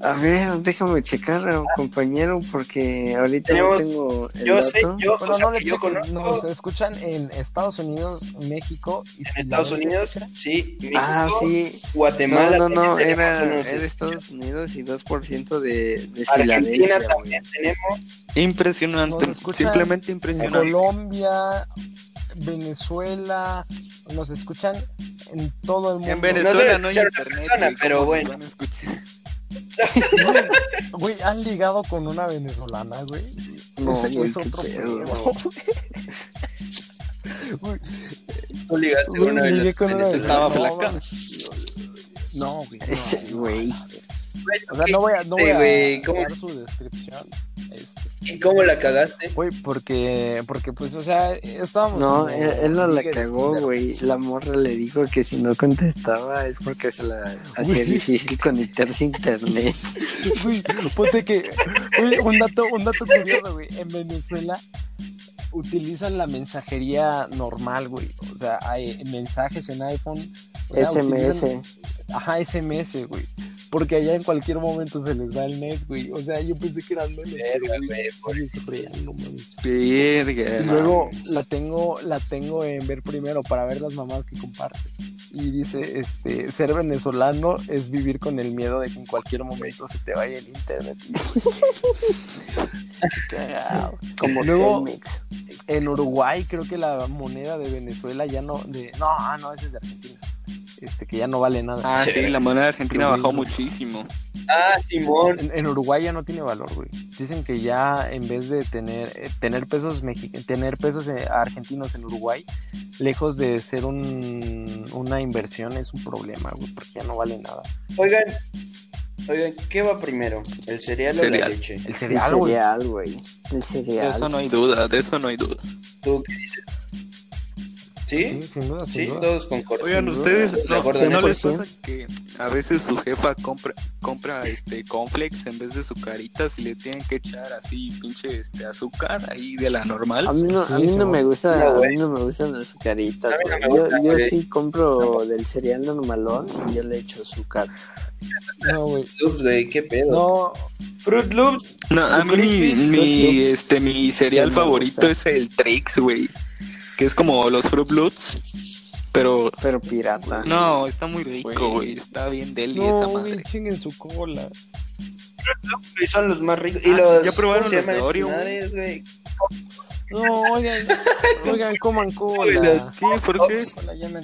A ver, déjame checar, compañero, porque ahorita Tenemos- no tengo el Yo sé, dato. yo, Bueno, o sea, no yo conozco nos escuchan en Estados Unidos, México y en Estados Unidos, sí, México, Ah, sí. Guatemala. No, no, no, era, era Estados Unidos y 2% de, de Argentina güey. también tenemos. Impresionante, simplemente En impresionante. Colombia, Venezuela, nos escuchan en todo el mundo. En Venezuela no, hay a internet. persona, güey, pero ¿cómo bueno. van a escuchar? Güey, han ligado con una venezolana, güey. No, Ese güey, es otro pedo. Güey, Tú ligaste güey, con una de ligué las con una venezolanas. Estaba venezolana. flaca. No, güey. no, Ese güey. O sea, no voy a, no voy Este, a güey, ¿cómo? dar su descripción. Este, ¿Y cómo la cagaste? güey, porque, porque pues, o sea, estábamos. No, él, él no la cagó, güey. La morra le dijo que si no contestaba es porque se la hacía difícil conectarse a internet. Güey, ponte que, un dato, un dato curioso, güey. En Venezuela utilizan la mensajería normal, güey. O sea, hay mensajes en iPhone. o sea, SMS. utilizan- Ajá, SMS, güey. Porque allá en cualquier momento se les da el net, güey. O sea, yo pensé que eran menos, Verga, güey. Verga. Y luego la tengo, la tengo en ver primero para ver las mamás que comparten. Y dice, este, ser venezolano es vivir con el miedo de que en cualquier momento se te vaya el internet. Cagado. Como Luego-. En Uruguay creo que la moneda de Venezuela ya no, de, no, no, ese es de Argentina. Este, que ya no vale nada. Ah, sí, la moneda argentina bajó muchísimo. Ah, Simón. En, en Uruguay ya no tiene valor, güey. Dicen que ya en vez de tener eh, tener pesos tener pesos eh, argentinos en Uruguay, lejos de ser un, una inversión es un problema, güey, porque ya no vale nada. Oigan, oigan, ¿qué va primero? ¿El cereal, o la leche? El El cereal, güey. cereal, güey. El De cereal. eso no hay duda, de eso no hay duda. ¿Tú qué dices? ¿Sí? Sí, sin duda, sin Sí, duda. todos concordamos. Oigan, ustedes ¿De no, ¿no les pasa que a veces su jefa compra compra este cornflakes en vez de sucaritas y le tienen que echar así pinche este azúcar ahí de la normal? A mí no, a mí sí, no me gusta, No, a mí no me gustan las azucaritas. No yo, sí compro del cereal normalón y yo le echo azúcar. No, güey. Loops, güey, qué pedo. No, Fruit Loops. No, a mí mi, este mi cereal favorito gusta. es el Trix, güey, que es como los Fruit Loops, pero Pero pirata. no, está muy rico, Güey. está bien deli esa no, madre. güey, chinguen su cola. güey, son los más ricos. Y Ah, los. ¿ya probaron ¿cómo se los de Oreo? No, oigan, oigan, coman cola. ¿Qué? ¿Por qué? Cola, ya me.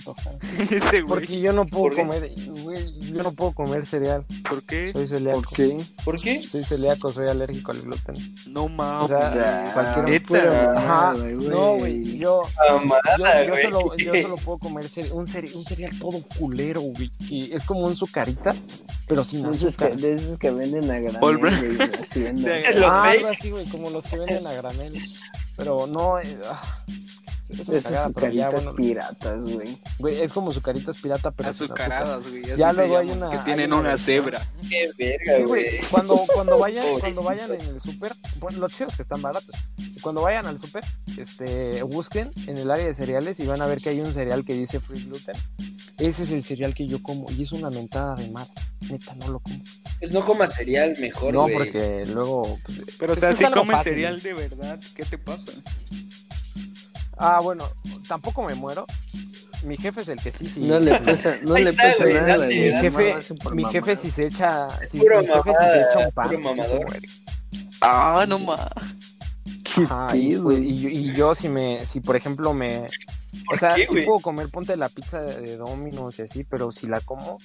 Ese Porque yo no puedo comer, yo no puedo comer cereal. ¿por qué? Soy celíaco. ¿Por qué? ¿Por qué? Soy celíaco, soy alérgico al gluten. No O mames. sea, pura Ajá, mamada, no, güey, yo, Amada, yo, yo solo, yo solo puedo comer cere- un, cere- un cereal todo culero, güey, que es como un sucaritas, pero sin De esos, que, azúcar. de esos que venden a granel, güey, Ah, algo así, güey, como los que venden a granel. Pero no, eh, ah, es una pero ya, bueno, piratas, güey. güey, es como sucaritas pirata, pero. Azucaradas, güey. Ya luego hay una- Que tienen una cebra. Qué verga, Sí, güey. cuando, cuando vayan, cuando vayan en el súper, bueno, lo chido es que están baratos. Cuando vayan al súper, este, busquen en el área de cereales y van a ver que hay un cereal que dice free gluten. Ese es el cereal que yo como y es una mentada de madre. Neta, no lo como. Pues no comas cereal mejor, no, porque luego, pues, Pero, o sea, si comes fácil. cereal de verdad, ¿qué te pasa? Ah, bueno, tampoco me muero. Mi jefe es el que sí, sí. No le pesa, no le pesa nada. mi jefe, mi jefe si se echa, si, mi jefe si se echa un pan, sí se muere. Ah, no más. Ajá, y, güey, y yo- y yo si me, si por ejemplo me, o sea, qué, sí puedo comer, ponte la pizza de, de Domino's y así, pero si la como,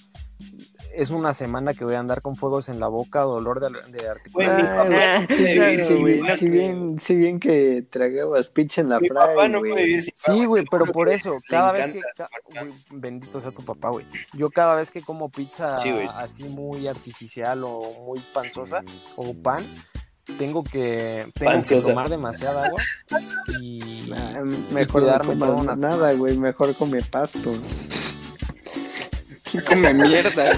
es una semana que voy a andar con fuegos en la boca, dolor de, de Güey, articulación. mi Ah, papá güey, no puede claro, vivir sin güey, una- Si bien, si bien que tragabas pizza en la Mi papá fray, no puede vivir sin Sí, güey, pero por eso, cada vez que, ca- güey, bendito sea tu papá, güey, yo cada vez que como pizza Sí, así muy artificial o muy panzosa o pan, tengo que, tengo que tomar demasiada agua y, Ah, y Mejor no cuidarme nada, güey. Mejor come pasto. Come mierda.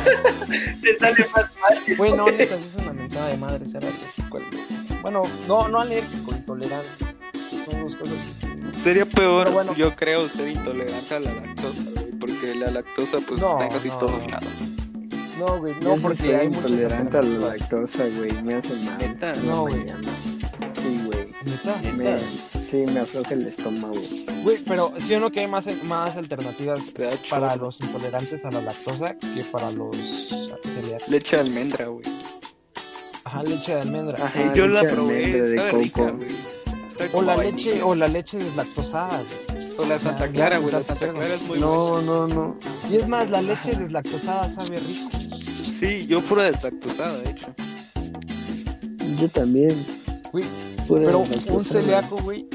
Te sale más fácil. Güey, no, neta, es una mentada de madre ser alérgico. Bueno, no, no alérgico, intolerante. Son dos cosas distintas. Sería peor, Pero bueno. yo creo, ser intolerante a la lactosa, güey, porque la lactosa pues No, está en casi no, todos no. lados. No, güey, no, porque soy hay intolerante a la lactosa, güey. Me hace mal. Neta. No, güey. Sí, güey. ¿Neta? Me, sí, me afloja el estómago. Güey, pero sí o no que hay más, más alternativas para los intolerantes a la lactosa que para los celíacos. Leche de almendra, güey. Ajá, leche de almendra. Ajá, yo la probé, de sabe coco. rica, güey. O la leche, o la leche deslactosada, güey. O la Santa Clara, güey. La Santa Clara. Es muy buena. No, no, no. Y es más, la leche deslactosada sabe rico. Sí, yo pura deslactosada, de hecho. Yo también. Güey, pero un celíaco, güey,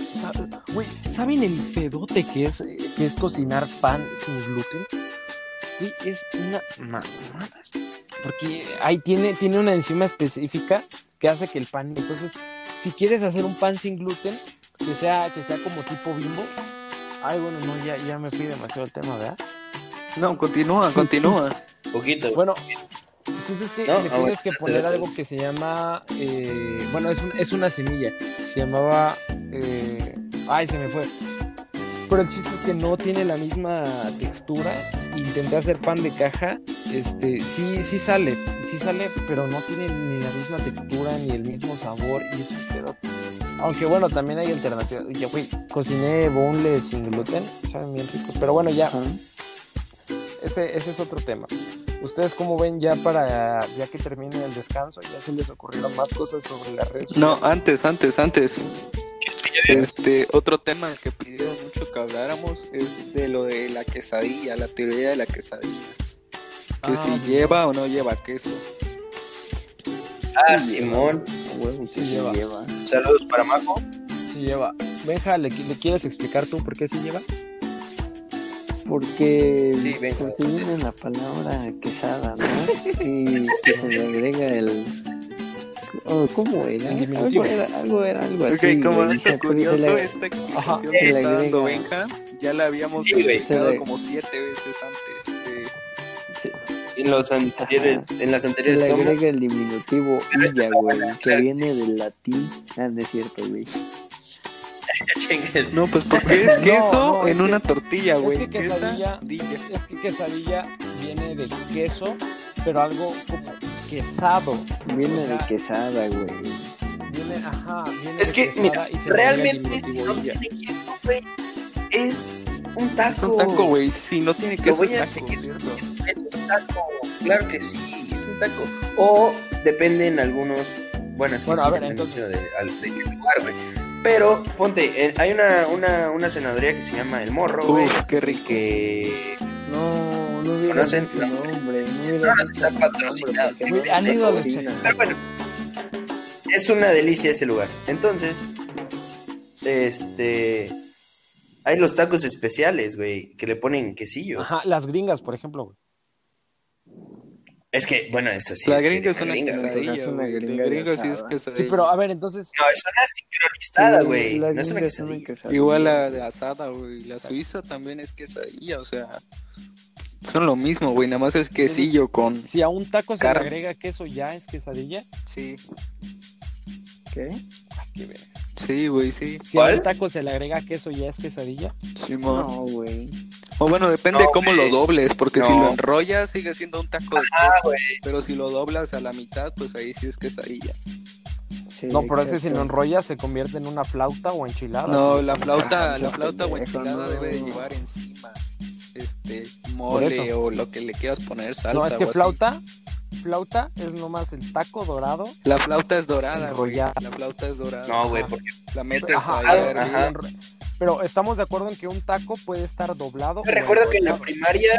güey, ¿saben el pedote que es, que es cocinar pan sin gluten? Güey, es una mamada. Porque ahí tiene, tiene una enzima específica que hace que el pan, entonces, si quieres hacer un pan sin gluten, que sea, que sea como tipo bimbo, ay, bueno, no, ya, ya me fui demasiado el tema, ¿verdad? No, continúa, continúa. Poquito. Bueno, chiste es que No, le tienes que poner algo que se llama. eh, bueno, es, un- es una semilla. Se llamaba. eh, ay, se me fue. Pero el chiste es que no tiene la misma textura. Intenté hacer pan de caja. Este, sí, sí sale. Sí sale, pero no tiene ni la misma textura ni el mismo sabor. Y es un pedo. Aunque bueno, también hay alternativas. Ya, güey, cociné boneless sin gluten. Saben bien ricos. Pero bueno, ya ese, ese es otro tema. ¿Ustedes cómo ven ya para, ya que termine el descanso, ya se les ocurrieron más cosas sobre las redes No, antes, antes, antes. Este, otro tema que pidieron mucho que habláramos es de lo de la quesadilla, la teoría de la quesadilla. Que Ah, si sí. lleva o no lleva queso. Ah, Sí, Simón. Huevo, sí, Sí lleva. lleva. Saludos para Majo. Sí lleva. Benja, ¿le, ¿le quieres explicar tú por qué sí lleva? Porque, Sí, porque viene la palabra quesada, ¿no? Y que se le agrega el... oh, ¿Cómo era? Algo era, algo era algo Ok, así. como dato Se- se curioso, le- esta explicación que Se le está dando Benja, ya la habíamos Sí, explicado Se le- como siete veces antes. de- En los anteriores, en las Se anteriores le tomas. agrega el diminutivo illa, güey, que viene del latín. Ah, no es cierto, güey. No, pues porque es No, queso no, es en que- una tortilla, es güey. que quesadilla- Quesadilla. Es que quesadilla viene de queso, pero algo como quesado. Viene O sea, de quesada, güey. Viene, ajá, viene Es de que, mira, realmente si no tiene queso, güey, es un taco. Es un taco, güey. Si no tiene queso, es taco. Es un taco. Claro que sí, es un taco. O depende en algunos. Bueno, es que Bueno, sí, a ver, entonces- de, de qué lugar, güey. Pero, ponte, eh, hay una, una, una cenaduría que se llama El Morro, güey. Uf, qué rico. Que No, no hubiera ¿Conocen? dicho nombre. No No, no está nombre, patrocinado. no han ido a. Pero bueno, es una delicia ese lugar. Entonces, este. Hay los tacos especiales, güey, que le ponen quesillo. Ajá, las gringas, por ejemplo, güey. Es que, bueno, eso sí. la sí, es una gringa, quesadilla. Es una gringa La gringa sí es quesadilla. Sí, pero a ver, entonces, No, es una sincronizada, Sí, güey. no es una quesadilla. quesadilla. Igual la de asada, güey. La suiza también es quesadilla, o sea. Son lo mismo, güey. Nada más es quesillo con. si a un taco se le agrega queso, ¿ya es quesadilla? Sí. ¿Qué? Ay, qué verga. Sí, güey, sí. Si a un taco se le agrega queso, ¿ya es quesadilla? Simón. No, güey. O bueno, depende No, cómo güey. lo dobles, porque si lo enrollas sigue siendo un taco de queso. güey. Pero si lo doblas a la mitad, pues ahí sí es quesadilla. Sí, No, pero ese si lo enrollas se convierte en una flauta o enchilada. No, ¿sí? la flauta, Ah, la flauta o enchilada no. debe de llevar encima este mole o lo que le quieras poner salsa. No, es que o así. flauta, flauta es nomás el taco dorado. La flauta es dorada, güey. Enrollada. La flauta es dorada. No, güey, porque La metes Ajá, ahí a ajá. Pero estamos de acuerdo en que un taco puede estar doblado. recuerdo que en la primaria.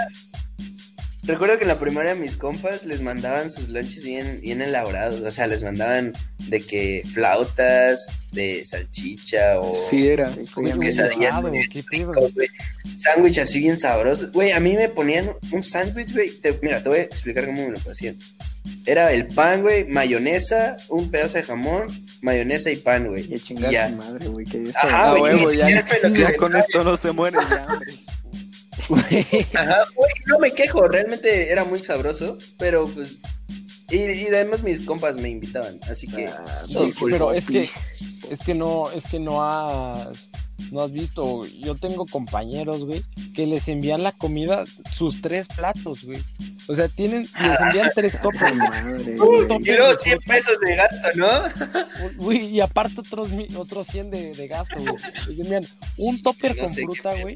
Recuerdo que en la primaria mis compas les mandaban sus lunches bien, bien elaborados. O sea, les mandaban de que flautas, de salchicha o. Sí era. Sí, Güey, comían un quesadilla, dorado, güey. qué pedo. güey. Sándwich así bien sabroso. Güey, a mí me ponían un sándwich, güey. Mira, te voy a explicar cómo me lo hacían. Era el pan, güey, mayonesa, un pedazo de jamón, mayonesa y pan, güey. Y chingar ya. su madre, güey. Que Ajá, güey, huevo, ya, ya me con esto no se muere de hambre. Ajá, güey, no me quejo, realmente era muy sabroso, pero pues. Y, y además mis compas me invitaban, así que. Ah. Pero es que, sí. es que no, es que no has, no has visto. Yo tengo compañeros, güey, que les envían la comida, sus tres platos, güey. O sea, tienen, les envían tres toppers. Madre, Un güey. Y luego 100 pesos de gasto, ¿no? Güey, y aparte otros, otros 100 de, de gasto, güey. Les envían un topper no con fruta, güey.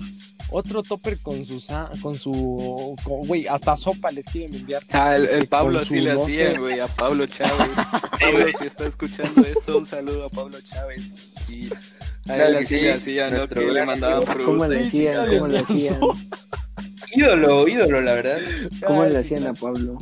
Otro topper con su, con su, con- güey, hasta sopa les quieren enviar. Ah, el, el Este, Pablo su le hacía, güey, a Pablo Chávez. Pablo, si está escuchando esto, un saludo a Pablo Chávez. Y Claro que así sí, hacía, ¿no? nuestro Que le mandaban amigo. ¿Cómo fruta. le hacían? sí, ¿Cómo le sí, hacían? Ídolo, ídolo, la verdad. ¿Cómo le hacían a Pablo?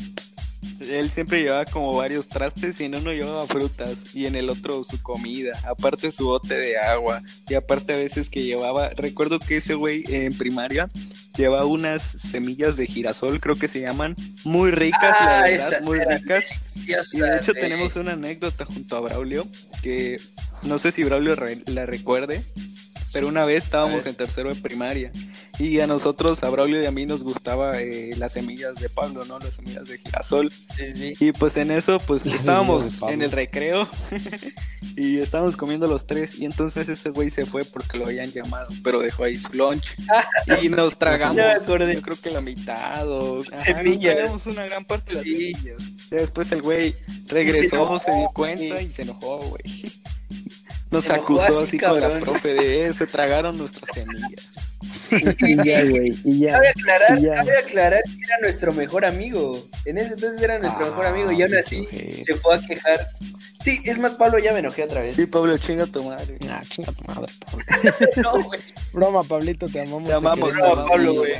Él siempre llevaba como varios trastes y en uno llevaba frutas y en el otro su comida, aparte su bote de agua y aparte a veces que llevaba, recuerdo que ese güey en primaria llevaba unas semillas de girasol, creo que se llaman, muy ricas, la Ah, verdad, esas muy ricas. Y de hecho tenemos una anécdota junto a Braulio que no sé si Braulio re- la recuerde, pero una vez estábamos en tercero de primaria y a nosotros, a Braulio y a mí nos gustaba eh, las semillas de Pablo, ¿no? Las semillas de girasol. Sí, sí. Y pues en eso, pues estábamos en el recreo y estábamos comiendo los tres y entonces ese güey se fue porque lo habían llamado, pero dejó ahí su lunch y nos tragamos, yo creo que la mitad o Semillas. una gran parte de las Sí. semillas. Después el güey se regresó, enojó, se, dio cuenta y se enojó, güey. Nos acusó así, así con la profe de se tragaron nuestras semillas. Y ya, güey, y ya. Cabe aclarar, ya. cabe aclarar que era nuestro mejor amigo. En ese entonces era nuestro mejor amigo y aún así se fue a quejar. Sí, es más, Pablo, ya me enojé otra vez. Sí, Pablo, chinga tu madre. Ah, chinga tu madre. Pablo. No, güey. Broma, Pablito, te amamos. Te amamos, broma, Pablo, güey.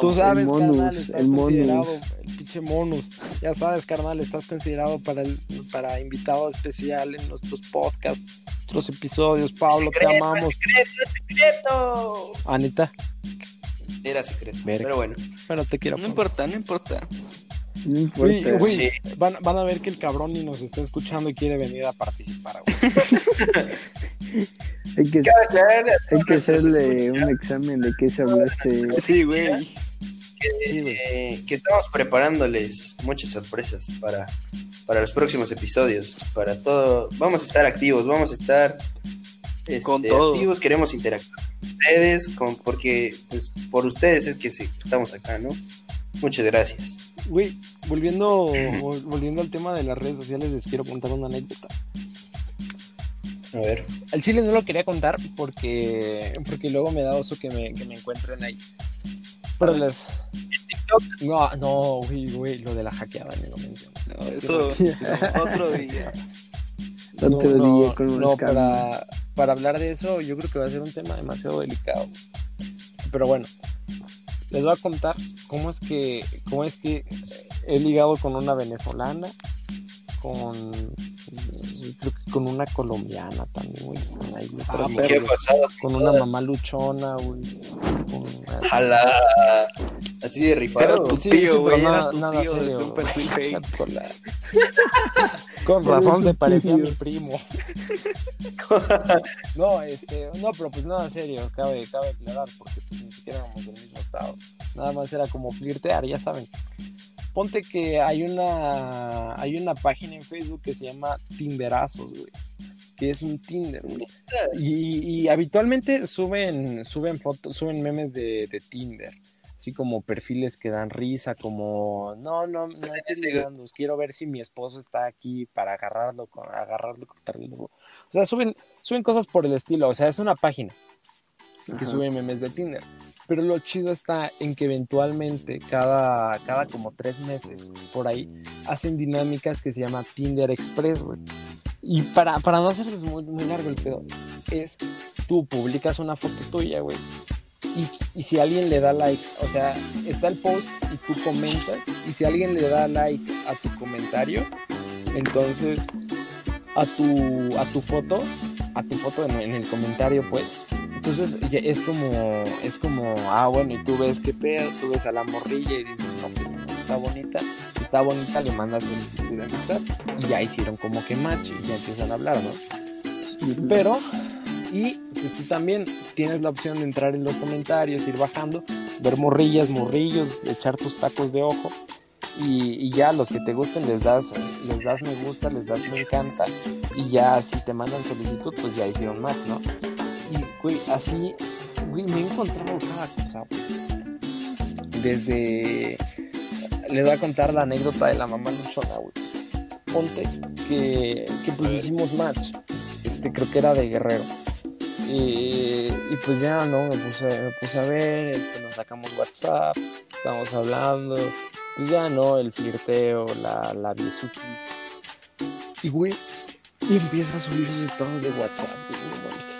Tú sabes, El monus, carnal, estás el monus. considerado, el pinche monus. Ya sabes, carnal, estás considerado para el para invitado especial en nuestros podcasts, otros episodios. Pablo, te secreto, amamos. secreto, secreto. Anita, Era secreto. Verga. Pero bueno. pero te quiero. No Pablo. importa, no importa. Sí. van, van a ver que el cabrón ni nos está escuchando y quiere venir a participar. güey. Hay que, hay todos hacerle un examen de qué se hablaste. Sí, güey. Sí, güey. eh, que estamos preparándoles muchas sorpresas para, para los próximos episodios. Para todo. Vamos a estar activos, vamos a estar este, Con todo. activos. Queremos interactuar con ustedes, con, porque pues, por ustedes es que sí, estamos acá, ¿no? Muchas gracias. Güey, volviendo, vol- volviendo al tema de las redes sociales, les quiero contar una anécdota. A ver. Al chile no lo quería contar porque, porque luego me da oso que me, que me encuentren ahí. Pero les... No, no, güey, güey, lo de la hackeada ni lo mencionas. No, eso no, otro día. Otro no, día con no, para, para hablar de eso yo creo que va a ser un tema demasiado delicado. Pero bueno, les voy a contar cómo es que, cómo es que he ligado con una venezolana, con creo que con una colombiana también, güey. con ahí me Ah, una mamá luchona, güey. Jala. Así de Era rifado. tu Sí, güey. Era nada- tu nada tío desde un perfil fake. Con, la- Con razón se parecía a mi primo. No, este, no, pero pues nada serio, cabe, cabe aclarar, porque pues ni siquiera éramos del mismo estado. Nada más era como flirtear, ya saben. Ponte que hay una hay una página en Facebook que se llama Tinderazos, güey. Que es un Tinder, güey. Y, y habitualmente suben, suben fotos, suben memes de, de Tinder. Así como perfiles que dan risa, como no, no, no estoy sí. ligando, quiero ver si mi esposo está aquí para agarrarlo, con- agarrarlo, cortarlo. O sea, suben, suben cosas por el estilo, o sea, es una página que Ajá. sube memes de Tinder. Pero lo chido está en que eventualmente, cada, cada como tres meses, por ahí, hacen dinámicas que se llama Tinder Express, güey. Y para, para no hacerles muy, muy largo el pedo, es tú publicas una foto tuya, güey. Y, y si alguien le da like, o sea, está el post y tú comentas, y si alguien le da like a tu comentario, entonces a tu, a tu foto, a tu foto en, en el comentario, pues, entonces es como, es como, ah, bueno, y tú ves qué pedo, tú ves a la morrilla y dices, no, pues está bonita. Si está bonita, le mandas solicitud de amistad y ya hicieron como que match y ya empiezan a hablar, ¿no? Pero, y pues tú también tienes la opción de entrar en los comentarios, ir bajando, ver morrillas, morrillos, echar tus tacos de ojo. Y, y ya los que te gusten les das, les das me gusta, les das me encanta. Y ya si te mandan solicitud, pues ya hicieron match, ¿no? Y, güey, así, güey, me he encontrado cada cosa, güey. Desde, les voy a contar la anécdota de la mamá luchona, güey. Ponte que, que pues hicimos match. Este, creo que era de Guerrero. Y, y pues ya, ¿no? Me puse, me puse a ver, este, nos sacamos WhatsApp, estamos hablando. Pues ya, ¿no? El flirteo, la, la biesuquis. Y, güey, y empieza a subir sus estados de WhatsApp.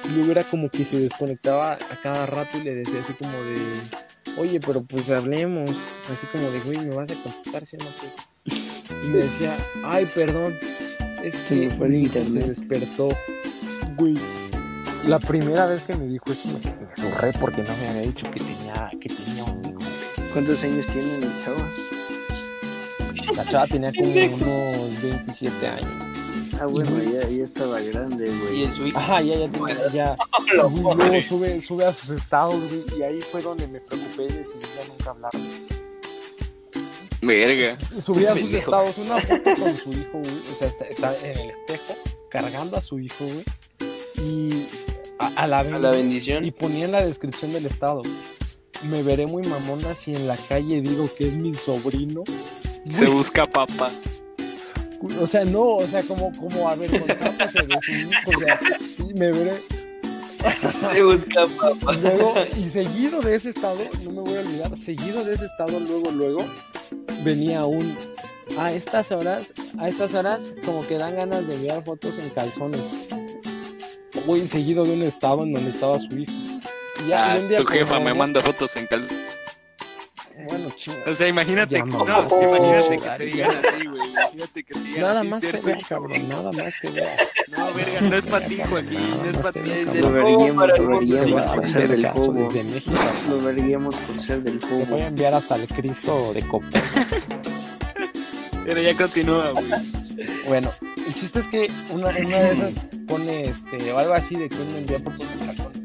Y luego era como que se desconectaba a cada rato y le decía así como de, oye, pero pues hablemos. Así como de, güey, ¿me vas a contestar si o no? Pues? Y me decía, ay, perdón, es que fue el internet. se despertó. Güey, la primera vez que me dijo eso me, me zurré porque no me había dicho que tenía, que tenía un hijo. ¿Cuántos años tiene el chavo? La chava tenía como unos 27 años. Ah, bueno, ya, ya estaba grande, Y güey. en su hijo. Ajá, ya, ya tenía, ya. Y luego sube, sube a sus estados, güey, y ahí fue donde me preocupé y decidí ya nunca hablar. Verga. Subía a sus estados una foto con su hijo, güey, o sea, está, está en el espejo, cargando a su hijo, güey, y a, a la, A la bendición. y ponía en la descripción del estado, me veré muy mamona si en la calle digo que es mi sobrino. Se busca papa. O sea, no, o sea, como, como avergonzándose de su hijo, o sea, sí, me veré, Se busca papá. Y luego, y seguido de ese estado, no me voy a olvidar, seguido de ese estado, luego, luego, venía un. A estas horas, a estas horas, como que dan ganas de enviar fotos en calzones. Muy seguido de un estado en donde estaba su hijo. Y ya, Ah, y un día tu jefa me manda fotos en cal. Bueno, chinga. O sea, imagínate, Ya, no, imagínate que te digan así, güey. Imagínate que te digan Nada así, más ser que cabrón, nada más que ver. No, verga, no es para ti, Joaquín, no es para ti. Desde Lo el juego veríamos, por ser del México. Lo veríamos por ser del Te voy a enviar hasta el Cristo de Copa. Pero ya continúa, güey. Bueno, el chiste es que una, una de esas pone este, o algo así de que él me envía fotos en calzones.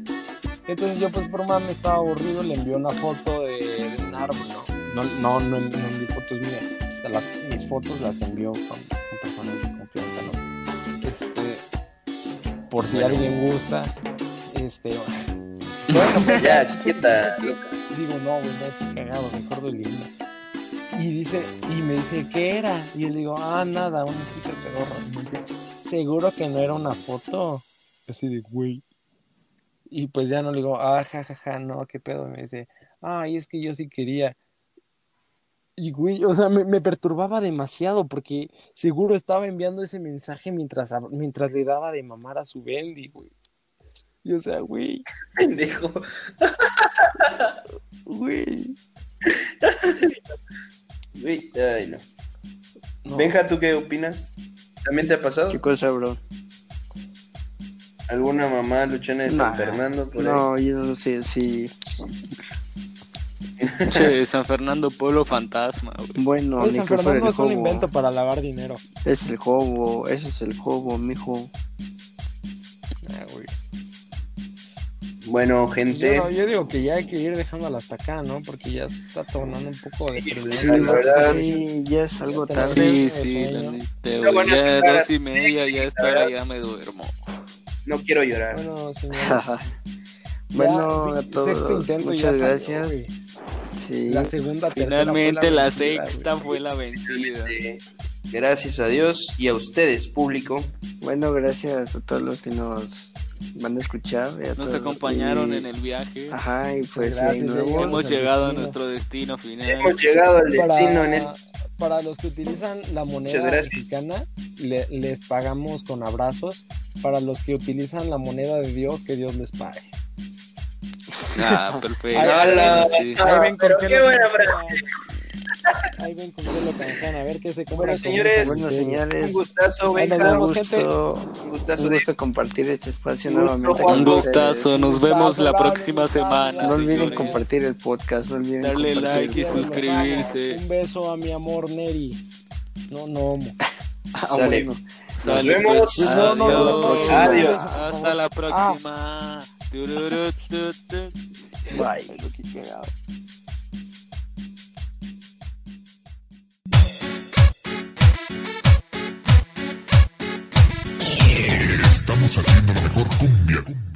Entonces yo pues por me estaba aburrido, le envié una foto de, ¿no? No, no, no, envié fotos mías. O sea, las, mis fotos las envió con, con personas de confianza, ¿no? Este, por si Bueno. alguien gusta, este, bueno, Ya, quieta, loca. Digo, no, güey, no, estoy cagado, mejor de linda. Y dice, y me dice, ¿qué era? Y yo le digo, ah, nada, un sticker pedorro. Me ¿seguro que no era una foto? Así de, güey. Y pues ya no le digo, ah, jajaja, no, qué pedo. Y me dice, ay, es que yo sí quería. Y güey, o sea, me, me perturbaba demasiado porque seguro estaba enviando ese mensaje mientras, mientras le daba de mamar a su Bendy, güey. Y o sea, güey, Pendejo. güey. Uy, ay, no. No. Benja, ¿tú qué opinas? ¿También te ha pasado? ¿Qué cosa, bro? ¿Alguna mamá luchona de San Fernando por ahí? No, yo no sé si. Che, San Fernando Pueblo Fantasma, güey. Bueno, Oye, ni San que fuera Fernando el es un invento para lavar dinero. Es el jugo, ese es el jugo, mijo. Güey. Bueno, Pues gente, Yo, yo digo que ya hay que ir dejándolo hasta acá, ¿no? Porque ya se está tornando un poco de Sí, la verdad. sí, ya es algo tarde. Sí, sí, la neta, güey. bueno, Ya dos y media, ya esta hora ya me duermo. no quiero llorar. Bueno, señor. bueno, Ya, a sexto todos, intento y ya muchas salió, gracias. güey. Sí, La segunda, Finalmente la vencida, sexta güey. fue la vencida. Gracias a Dios y a ustedes, público. bueno, gracias a todos los que nos van a escuchar. y a Nos todos- acompañaron y- en el viaje. Ajá, y pues Gracias, Hemos llegado a nuestro destino final. Hemos llegado al Para, destino en este. para los que utilizan la moneda mexicana, le- les pagamos con abrazos. Para los que utilizan la moneda de Dios, que Dios les pague. Ah, perfecto. ¡Hala! Sí. Ahí ven con pero qué buena. Ahí ven con qué lo canjean. A ver qué se compra. Bueno, señores, mucho Bueno, misterio. señores, Un gustazo, Ahí nos Benja. un vemos, gusto, Un gustazo un de gusto compartir este espacio Un gusto, nuevamente. Juan. Un gustazo, ustedes. nos vemos la próxima gustazo, semana. No olviden señores. compartir el podcast, no olviden Darle like y suscribirse. Un beso a mi amor Neri. No, no. Ah, Sale. bueno. Sale, vemos. pues. No, no, no, no, Adiós. Adiós. Hasta la próxima. Bye. Estamos haciendo la mejor cumbia, cumbia.